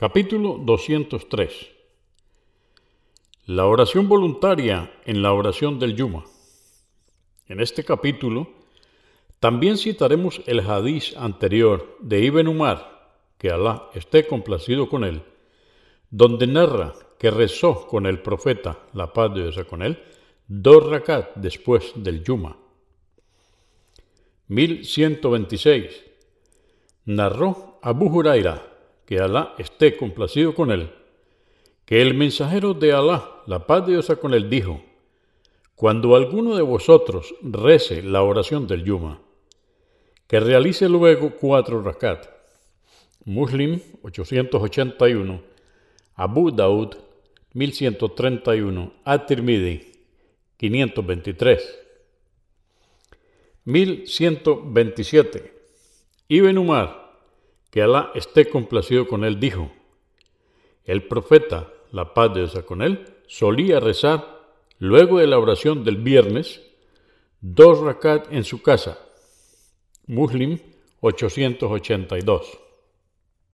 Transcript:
Capítulo 203 La oración voluntaria en la oración del Yuma. En este capítulo también citaremos el hadiz anterior de Ibn Umar, que Alá esté complacido con él, donde narra que rezó con el profeta, la paz de Dios con él, dos rakat después del Yuma. 1126. Narró Abu Huraira que Alá esté complacido con él, que el mensajero de Alá, la paz de Dios con él, dijo, cuando alguno de vosotros rece la oración del Yuma, que realice luego cuatro rakat. Muslim 881, Abu Daud 1131, At-Tirmidhi 523. 1127. Ibn Umar que Alá esté complacido con él, dijo, el profeta, la paz de Dios con él, solía rezar, luego de la oración del viernes, dos rakat en su casa. Muslim 882.